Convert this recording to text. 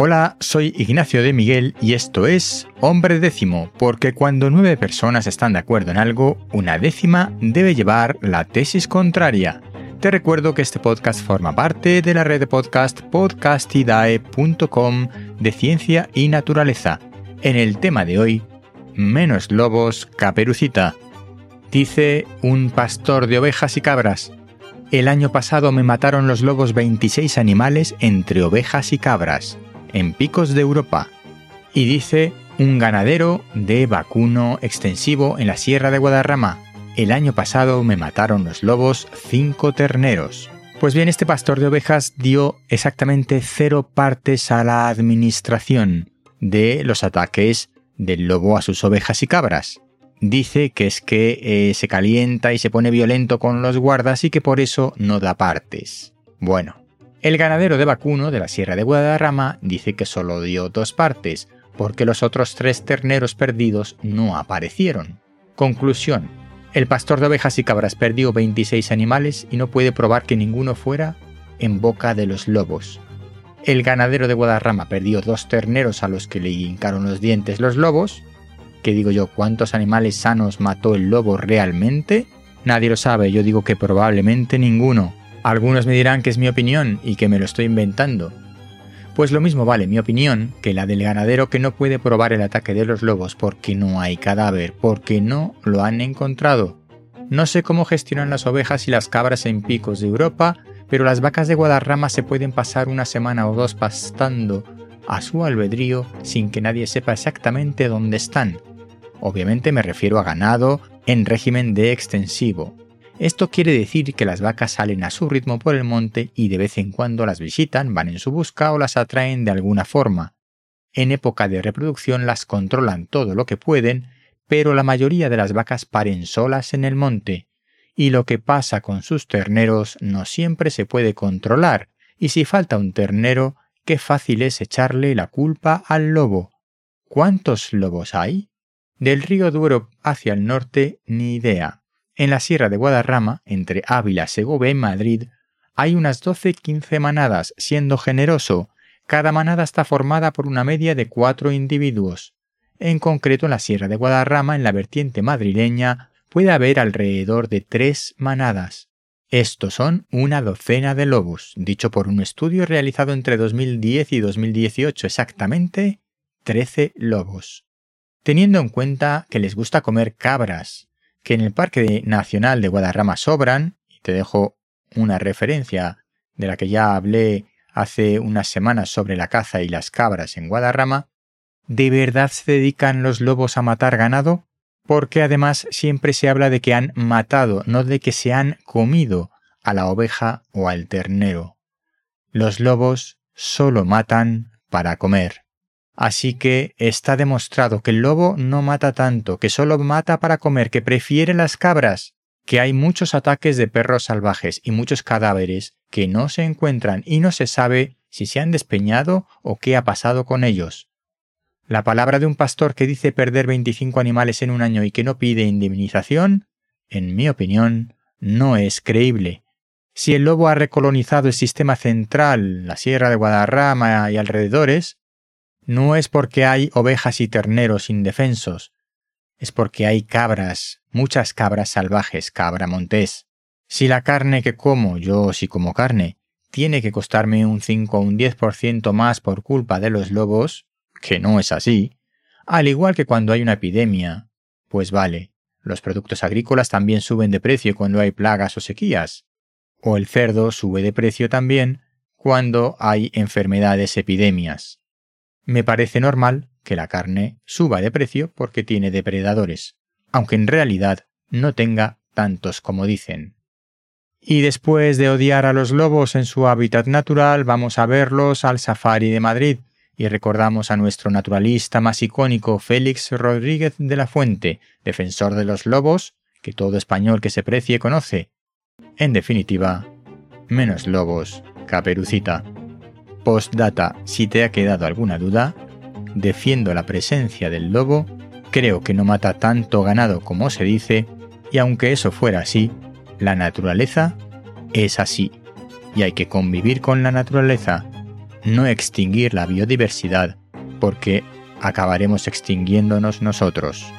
Hola, soy Ignacio de Miguel y esto es Hombre Décimo, porque cuando nueve personas están de acuerdo en algo, una décima debe llevar la tesis contraria. Te recuerdo que este podcast forma parte de la red de podcast podcastidae.com de ciencia y naturaleza. En el tema de hoy, menos lobos, caperucita. Dice un pastor de ovejas y cabras. El año pasado me mataron los lobos 26 animales entre ovejas y cabras en picos de Europa. Y dice un ganadero de vacuno extensivo en la Sierra de Guadarrama. El año pasado me mataron los lobos cinco terneros. Pues bien, este pastor de ovejas dio exactamente cero partes a la administración de los ataques del lobo a sus ovejas y cabras. Dice que es que eh, se calienta y se pone violento con los guardas y que por eso no da partes. Bueno, el ganadero de vacuno de la Sierra de Guadarrama dice que solo dio dos partes, porque los otros tres terneros perdidos no aparecieron. Conclusión. El pastor de ovejas y cabras perdió 26 animales y no puede probar que ninguno fuera en boca de los lobos. El ganadero de Guadarrama perdió dos terneros a los que le hincaron los dientes los lobos. ¿Qué digo yo? ¿Cuántos animales sanos mató el lobo realmente? Nadie lo sabe, yo digo que probablemente ninguno. Algunos me dirán que es mi opinión y que me lo estoy inventando. Pues lo mismo vale mi opinión que la del ganadero que no puede probar el ataque de los lobos porque no hay cadáver, porque no lo han encontrado. No sé cómo gestionan las ovejas y las cabras en picos de Europa, pero las vacas de Guadarrama se pueden pasar una semana o dos pastando a su albedrío sin que nadie sepa exactamente dónde están. Obviamente me refiero a ganado en régimen de extensivo, esto quiere decir que las vacas salen a su ritmo por el monte y de vez en cuando las visitan, van en su busca o las atraen de alguna forma. En época de reproducción las controlan todo lo que pueden, pero la mayoría de las vacas paren solas en el monte, y lo que pasa con sus terneros no siempre se puede controlar, y si falta un ternero, qué fácil es echarle la culpa al lobo. ¿Cuántos lobos hay? Del río Duero hacia el norte, ni idea. En la Sierra de Guadarrama, entre Ávila, Segovia y Madrid, hay unas 12-15 manadas, siendo generoso. Cada manada está formada por una media de cuatro individuos. En concreto, en la Sierra de Guadarrama, en la vertiente madrileña, puede haber alrededor de tres manadas. Estos son una docena de lobos, dicho por un estudio realizado entre 2010 y 2018 exactamente, 13 lobos. Teniendo en cuenta que les gusta comer cabras, que en el Parque Nacional de Guadarrama sobran, y te dejo una referencia de la que ya hablé hace unas semanas sobre la caza y las cabras en Guadarrama, ¿de verdad se dedican los lobos a matar ganado? Porque además siempre se habla de que han matado, no de que se han comido a la oveja o al ternero. Los lobos solo matan para comer. Así que está demostrado que el lobo no mata tanto, que solo mata para comer, que prefiere las cabras, que hay muchos ataques de perros salvajes y muchos cadáveres que no se encuentran y no se sabe si se han despeñado o qué ha pasado con ellos. La palabra de un pastor que dice perder 25 animales en un año y que no pide indemnización, en mi opinión, no es creíble. Si el lobo ha recolonizado el sistema central, la Sierra de Guadarrama y alrededores, no es porque hay ovejas y terneros indefensos, es porque hay cabras, muchas cabras salvajes, cabra montés. Si la carne que como, yo si como carne, tiene que costarme un 5 o un 10% más por culpa de los lobos, que no es así, al igual que cuando hay una epidemia, pues vale, los productos agrícolas también suben de precio cuando hay plagas o sequías, o el cerdo sube de precio también cuando hay enfermedades epidemias me parece normal que la carne suba de precio porque tiene depredadores, aunque en realidad no tenga tantos como dicen. Y después de odiar a los lobos en su hábitat natural, vamos a verlos al Safari de Madrid y recordamos a nuestro naturalista más icónico Félix Rodríguez de la Fuente, defensor de los lobos, que todo español que se precie conoce. En definitiva, menos lobos, caperucita. Postdata, si te ha quedado alguna duda, defiendo la presencia del lobo, creo que no mata tanto ganado como se dice, y aunque eso fuera así, la naturaleza es así, y hay que convivir con la naturaleza, no extinguir la biodiversidad porque acabaremos extinguiéndonos nosotros.